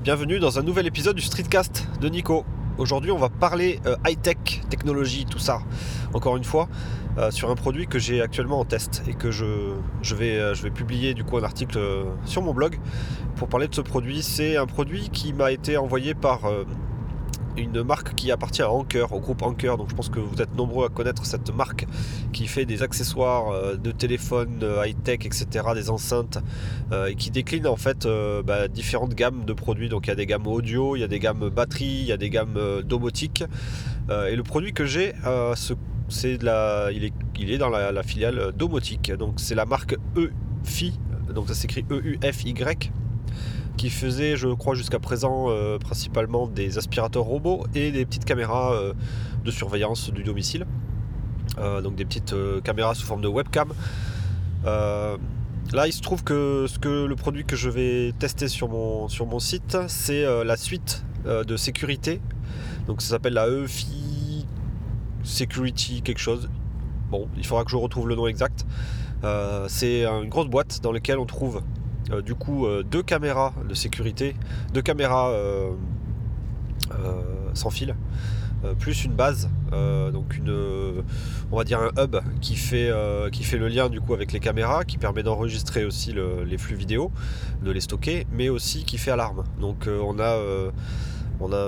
bienvenue dans un nouvel épisode du Streetcast de Nico. Aujourd'hui on va parler euh, high-tech, technologie, tout ça, encore une fois, euh, sur un produit que j'ai actuellement en test et que je, je, vais, euh, je vais publier du coup un article sur mon blog pour parler de ce produit. C'est un produit qui m'a été envoyé par une marque qui appartient à Anker, au groupe Anker. Donc je pense que vous êtes nombreux à connaître cette marque qui fait des accessoires euh, de téléphone high-tech, etc., des enceintes, euh, et qui décline en fait euh, bah, différentes gammes de produits. Donc il y a des gammes audio, il y a des gammes batterie, il y a des gammes domotique. et le produit que j'ai, c'est de la, il est, il est dans la, la filiale domotique. Donc c'est la marque EFI, donc ça s'écrit E-U-F-Y qui faisait, je crois, jusqu'à présent euh, principalement des aspirateurs robots et des petites caméras euh, de surveillance du domicile. Euh, donc des petites caméras sous forme de webcam. là, il se trouve que, ce que le produit que je vais tester sur mon, sur mon site, c'est la suite de sécurité. Donc ça s'appelle la EFI Security quelque chose. Bon, il faudra que je retrouve le nom exact. c'est une grosse boîte dans laquelle on trouve du coup euh, deux caméras de sécurité, deux caméras euh, sans fil. plus une base, donc une, on va dire un hub qui fait, le lien du coup avec les caméras, qui permet d'enregistrer aussi les flux vidéo, de les stocker, mais aussi qui fait alarme. Donc on a on a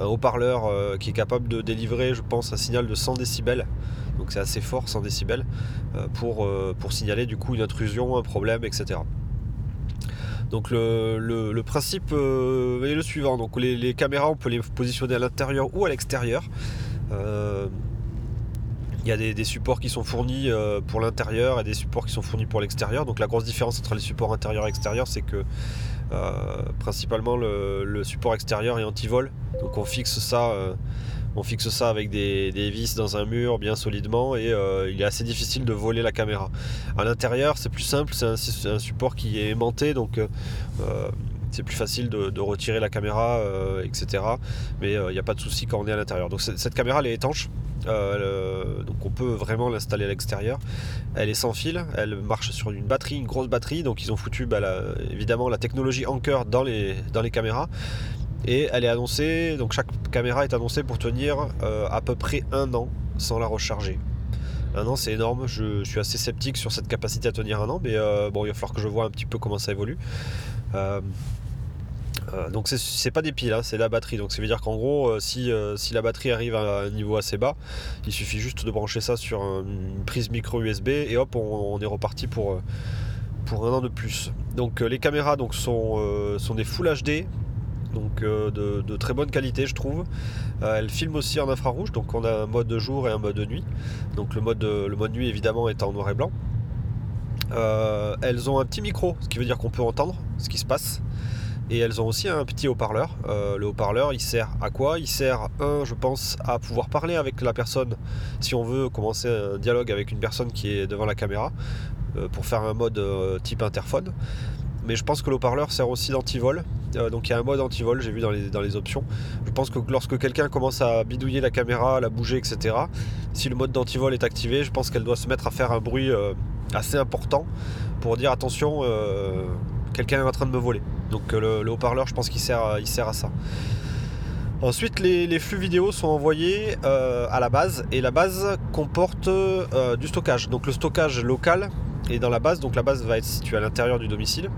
un haut-parleur qui est capable de délivrer, je pense, un signal de 100 décibels. Donc c'est assez fort, 100 décibels, pour, pour signaler du coup une intrusion, un problème, etc. Donc le, principe euh, est le suivant. Donc les, caméras, on peut les positionner à l'intérieur ou à l'extérieur. Euh, il y a des, supports qui sont fournis euh, pour l'intérieur et des supports qui sont fournis pour l'extérieur. Donc la grosse différence entre les supports intérieur et extérieur, c'est que principalement le, support extérieur est anti-vol. Donc on fixe ça on fixe ça avec des, vis dans un mur bien solidement et euh, il est assez difficile de voler la caméra. À l'intérieur, c'est plus simple, c'est un, support qui est aimanté donc euh, euh, c'est plus facile de, retirer la caméra, etc. Mais il n'y a pas de souci quand on est à l'intérieur. Donc cette caméra elle est étanche. donc on peut vraiment l'installer à l'extérieur. Elle est sans fil, elle marche sur une batterie, une grosse batterie. Donc ils ont foutu bah, évidemment la technologie Anker dans les, dans les caméras. Et elle est annoncée, donc chaque caméra est annoncée pour tenir euh, à peu près un an sans la recharger. Un an c'est énorme, je, suis assez sceptique sur cette capacité à tenir un an, mais euh, bon il va falloir que je vois un petit peu comment ça évolue. Euh, donc c'est pas des piles, hein, c'est la batterie. Donc ça veut dire qu'en gros, si, si, la batterie arrive à un niveau assez bas, il suffit juste de brancher ça sur une prise micro USB et hop, on, est reparti pour, pour un an de plus. Donc les caméras donc, sont, sont des Full HD donc euh, de, très bonne qualité je trouve. Euh, elle filme aussi en infrarouge, donc on a un mode de jour et un mode de nuit. Donc le mode, le mode nuit évidemment est en noir et blanc. Euh, elles ont un petit micro, ce qui veut dire qu'on peut entendre ce qui se passe. Et elles ont aussi un petit haut-parleur. le haut-parleur, il sert à quoi? Il sert, un, je pense, à pouvoir parler avec la personne si on veut commencer un dialogue avec une personne qui est devant la caméra pour faire un mode type interphone mais je pense que le parleur sert aussi d'antivol. Euh, donc il y a un mode antivol, j'ai vu dans les, dans les options. Je pense que lorsque quelqu'un commence à bidouiller la caméra, la bouger, etc., si le mode d'antivol est activé, je pense qu'elle doit se mettre à faire un bruit euh, assez important pour dire attention, euh, quelqu'un est en train de me voler. Donc le, haut-parleur, je pense qu'il sert, il sert à ça. Ensuite, les, flux vidéo sont envoyés à la base et la base comporte du stockage. Donc le stockage local est dans la base, donc la base va être située à l'intérieur du domicile.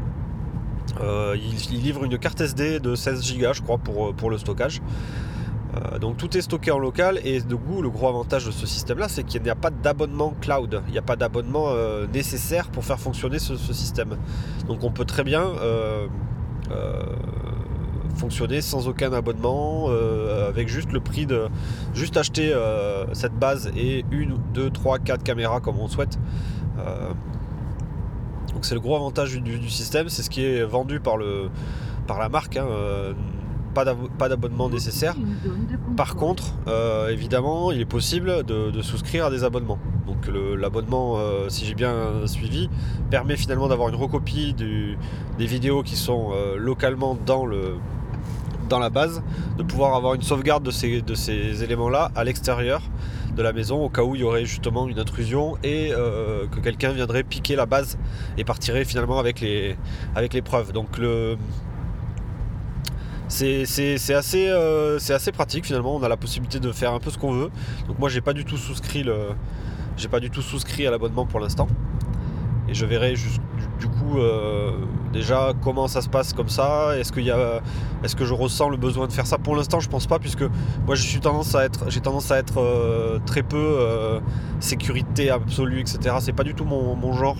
Euh, il, livre une carte SD de 16 Go, je crois, pour, euh, le stockage. Euh, donc tout est stocké en local et de goût, le gros avantage de ce système-là, c'est qu'il n'y a pas d'abonnement cloud. Il n'y a pas d'abonnement nécessaire pour faire fonctionner ce, système. Donc on peut très bien fonctionner sans aucun abonnement, avec juste le prix de juste acheter cette base et une, deux, trois, quatre caméras comme on souhaite c'est le gros avantage du, système, c'est ce qui est vendu par, la marque. Hein, euh, pas d'abonnement nécessaire. Par contre, euh, évidemment, il est possible de, souscrire à des abonnements. Donc l'abonnement, euh, si j'ai bien suivi, permet finalement d'avoir une recopie des vidéos qui sont localement dans, la base, de pouvoir avoir une sauvegarde de ces éléments-là à l'extérieur de la maison au cas où il y aurait justement une intrusion et euh, que quelqu'un viendrait piquer la base et partirait finalement avec les, avec les preuves. Donc le, c'est assez, euh, assez pratique finalement. On a la possibilité de faire un peu ce qu'on veut. Donc moi j'ai pas du tout souscrit le, j'ai pas du tout souscrit à l'abonnement pour l'instant. Et je verrai du, du, coup euh, déjà comment ça se passe comme ça. Est-ce qu'il y a, est-ce que je ressens le besoin de faire ça? Pour l'instant je pense pas puisque moi je suis tendance à être, j'ai tendance à être euh, très peu sécurité absolue etc. C'est pas du tout mon, genre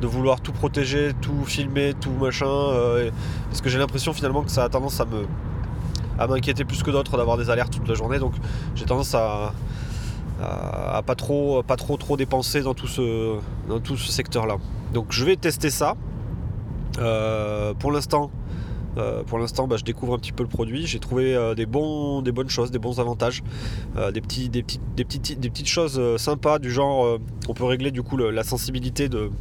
de vouloir tout protéger, tout filmer, tout machin. Euh, parce que j'ai l'impression finalement que ça a tendance à me à m'inquiéter plus que d'autres d'avoir des alertes toute la journée. Donc j'ai tendance à, à, pas trop pas trop trop dépenser dans tout ce dans tout ce secteur là. Donc je vais tester ça. Euh, pour l'instant. Euh, pour l'instant, bah, je découvre un petit peu le produit. J'ai trouvé des, bons, des bonnes choses, des bons avantages, des petites choses sympas du genre, on peut régler du coup la sensibilité de,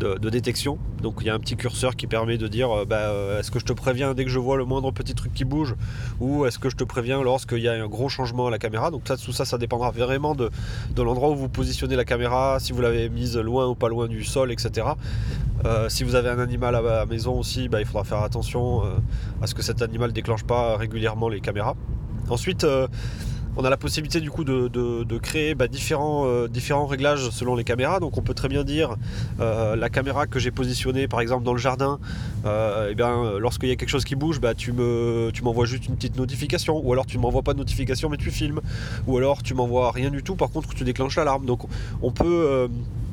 de, détection. Donc il y a un petit curseur qui permet de dire euh, bah, euh, est-ce que je te préviens dès que je vois le moindre petit truc qui bouge ou est-ce que je te préviens lorsqu'il y a un gros changement à la caméra? Donc ça, tout ça, ça dépendra vraiment de, l'endroit où vous positionnez la caméra, si vous l'avez mise loin ou pas loin du sol, etc. Euh, si vous avez un animal à la maison aussi, bah, il faudra faire attention à ce que cet animal déclenche pas régulièrement les caméras. Ensuite, on a la possibilité du coup de, créer bah, différents, euh, différents réglages selon les caméras. Donc on peut très bien dire euh, la caméra que j'ai positionnée par exemple dans le jardin, euh, eh bien lorsqu'il y a quelque chose qui bouge, bah, tu me tu m'envoies juste une petite notification, ou alors tu m'envoies pas de notification mais tu filmes, ou alors tu m'envoies rien du tout, par contre tu déclenches l'alarme. Donc on peut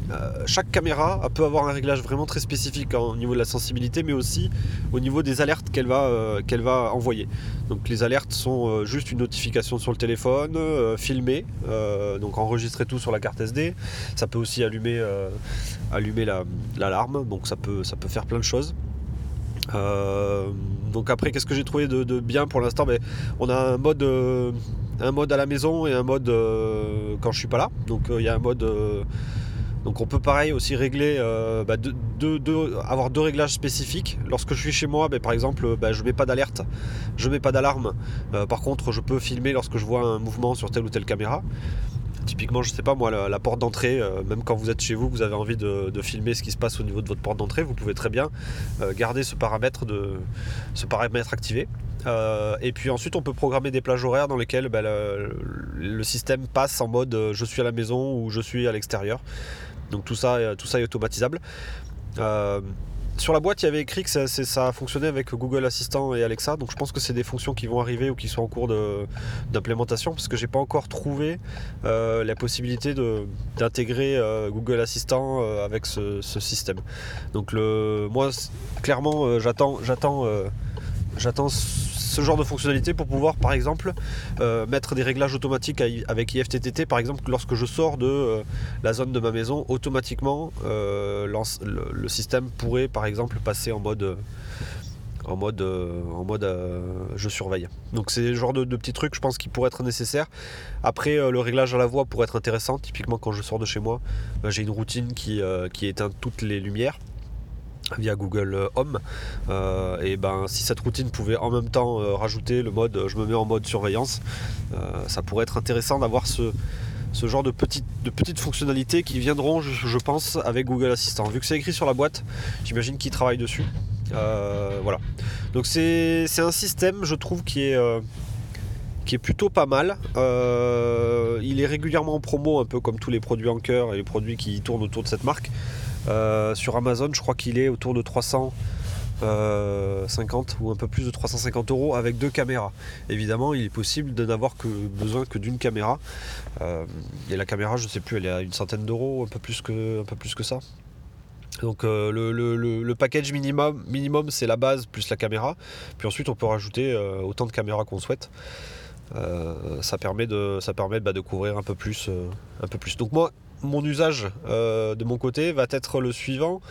euh, chaque caméra peut avoir un réglage vraiment très spécifique au niveau de la sensibilité, mais aussi au niveau des alertes qu'elle va, euh, va envoyer. Donc les alertes sont euh, juste une notification sur le téléphone, filmée, donc enregistrer tout sur la carte SD. Ça peut aussi allumer, allumer l'alarme, donc ça peut, ça peut faire plein de choses. donc après, qu'est-ce que j'ai trouvé de, bien pour l'instant? Ben, On a un mode, un mode à la maison et un mode quand je suis pas là. Donc il y a un mode donc on peut pareil aussi régler, euh, bah, avoir deux réglages spécifiques. Lorsque je suis chez moi, bah, par exemple, bah, je ne mets pas d'alerte, je ne mets pas d'alarme. Euh, par contre, je peux filmer lorsque je vois un mouvement sur telle ou telle caméra. Typiquement, je sais pas moi, la, porte d'entrée, euh, même quand vous êtes chez vous, vous avez envie de, filmer ce qui se passe au niveau de votre porte d'entrée, vous pouvez très bien garder ce paramètre activé. Et puis ensuite, on peut programmer des plages horaires dans lesquelles le, système passe en mode je suis à la maison ou je suis à l'extérieur. Donc tout ça, euh, tout ça est automatisable. Euh, sur la boîte, il y avait écrit que ça, ça, fonctionnait avec Google Assistant et Alexa, donc je pense que c'est des fonctions qui vont arriver ou qui sont en cours d'implémentation, parce que j'ai pas encore trouvé euh, la possibilité d'intégrer Google Assistant avec ce, ce, système. Donc le, moi, clairement, j'attends, j'attends, j'attends ce genre de fonctionnalité pour pouvoir par exemple euh, mettre des réglages automatiques avec IFTTT par exemple lorsque je sors de euh, la zone de ma maison automatiquement euh, le, système pourrait par exemple passer en mode en mode, en mode je surveille. Donc c'est le genre de, petits trucs je pense qui pourraient être nécessaires. Après le réglage à la voix pourrait être intéressant. Typiquement quand je sors de chez moi, j'ai une routine qui, qui éteint toutes les lumières via Google Home. Euh, et ben si cette routine pouvait en même temps euh, rajouter le mode je me mets en mode surveillance, euh, ça pourrait être intéressant d'avoir ce, genre de petites, de petites fonctionnalités qui viendront, je, pense, avec Google Assistant. Vu que c'est écrit sur la boîte, j'imagine qu'ils travaillent dessus. voilà. Donc c'est un système, je trouve, qui est qui est plutôt pas mal. il est régulièrement en promo, un peu comme tous les produits en cœur et les produits qui tournent autour de cette marque. Euh, sur Amazon, je crois qu'il est autour de 350 euh, ou un peu plus de 350 euros avec deux caméras. Évidemment, il est possible de n'avoir que besoin que d'une caméra. Euh, et la caméra, je ne sais plus, elle est à une centaine d'euros, un peu plus que, ça. Donc le, package minimum, minimum c'est la base plus la caméra. Puis ensuite on peut rajouter autant de caméras qu'on souhaite. ça permet de, ça permet bah, de couvrir un peu plus, un peu plus. Donc moi mon usage euh, de mon côté va être le suivant.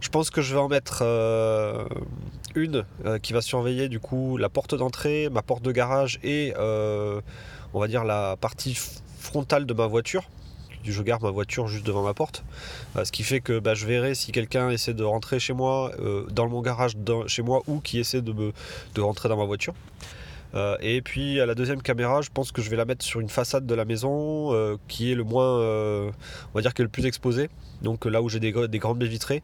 Je pense que je vais en mettre euh, une euh, qui va surveiller du coup la porte d'entrée, ma porte de garage et on va dire la partie frontale de ma voiture. Je garde ma voiture juste devant ma porte. ce qui fait que bah, je verrai si quelqu'un essaie de rentrer chez moi, dans mon garage chez moi, ou qui essaie de, de rentrer dans ma voiture. Euh, et puis à la deuxième caméra, je pense que je vais la mettre sur une façade de la maison euh, qui est le moins, on va dire, qui est le plus exposé. Donc là où j'ai des, grandes baies vitrées.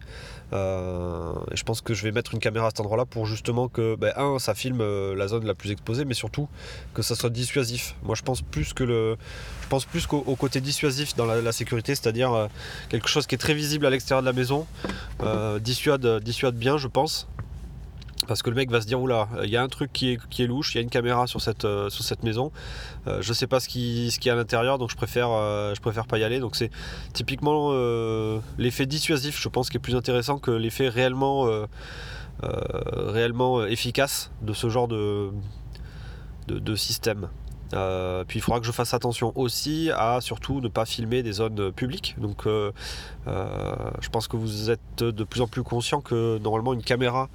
et je pense que je vais mettre une caméra à cet endroit-là pour justement que, ben, un, ça filme la zone la plus exposée, mais surtout que ça soit dissuasif. Moi, je pense plus que le, je pense plus qu'au côté dissuasif dans la, sécurité, c'est-à-dire quelque chose qui est très visible à l'extérieur de la maison, dissuade bien, je pense. Parce que le mec va se dire, oula, il y a un truc qui est, louche, il y a une caméra sur cette, euh, maison, euh, je sais pas ce qui, ce qui est à l'intérieur, donc je préfère, euh, je préfère pas y aller. Donc c'est typiquement l'effet dissuasif, je pense, qui est plus intéressant que l'effet réellement, réellement efficace de ce genre de système. Euh, puis il faudra que je fasse attention aussi à surtout ne pas filmer des zones publiques. Donc euh, euh, je pense que vous êtes de plus en plus conscient que normalement une caméra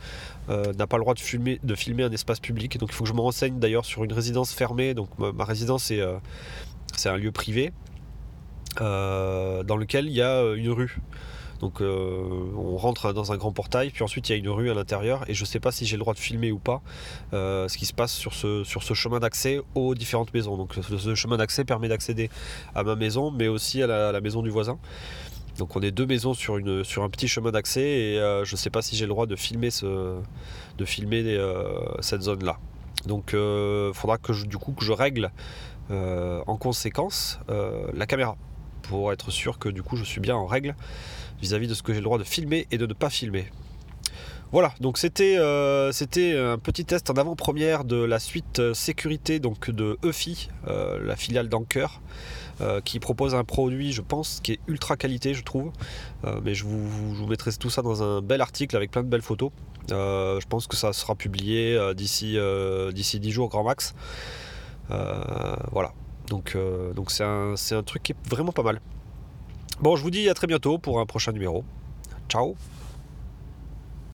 n'a pas le droit de filmer, un espace public. Donc il faut que je me renseigne d'ailleurs sur une résidence fermée. Donc ma, résidence c'est un lieu privé dans lequel il y a une rue. Donc euh, on rentre dans un grand portail, puis ensuite il y a une rue à l'intérieur, et je ne sais pas si j'ai le droit de filmer ou pas euh, ce qui se passe sur ce, chemin d'accès aux différentes maisons. Donc ce, chemin d'accès permet d'accéder à ma maison, mais aussi à la, maison du voisin. Donc on est deux maisons sur, un petit chemin d'accès, et euh, je ne sais pas si j'ai le droit de filmer, ce, de filmer cette zone-là. Donc il faudra que je, du coup que je règle en conséquence la caméra pour être sûr que du coup je suis bien en règle vis-à-vis de ce que j'ai le droit de filmer et de ne pas filmer. Voilà, donc c'était euh, un petit test en avant-première de la suite euh, sécurité donc de EFI, euh, la filiale d'Anker, qui propose un produit, je pense, qui est ultra qualité, je trouve. mais je vous, mettrai tout ça dans un bel article avec plein de belles photos. je pense que ça sera publié d'ici d'ici 10 jours grand max. voilà, donc c'est un truc qui est vraiment pas mal. Bon, je vous dis à très bientôt pour un prochain numéro. Ciao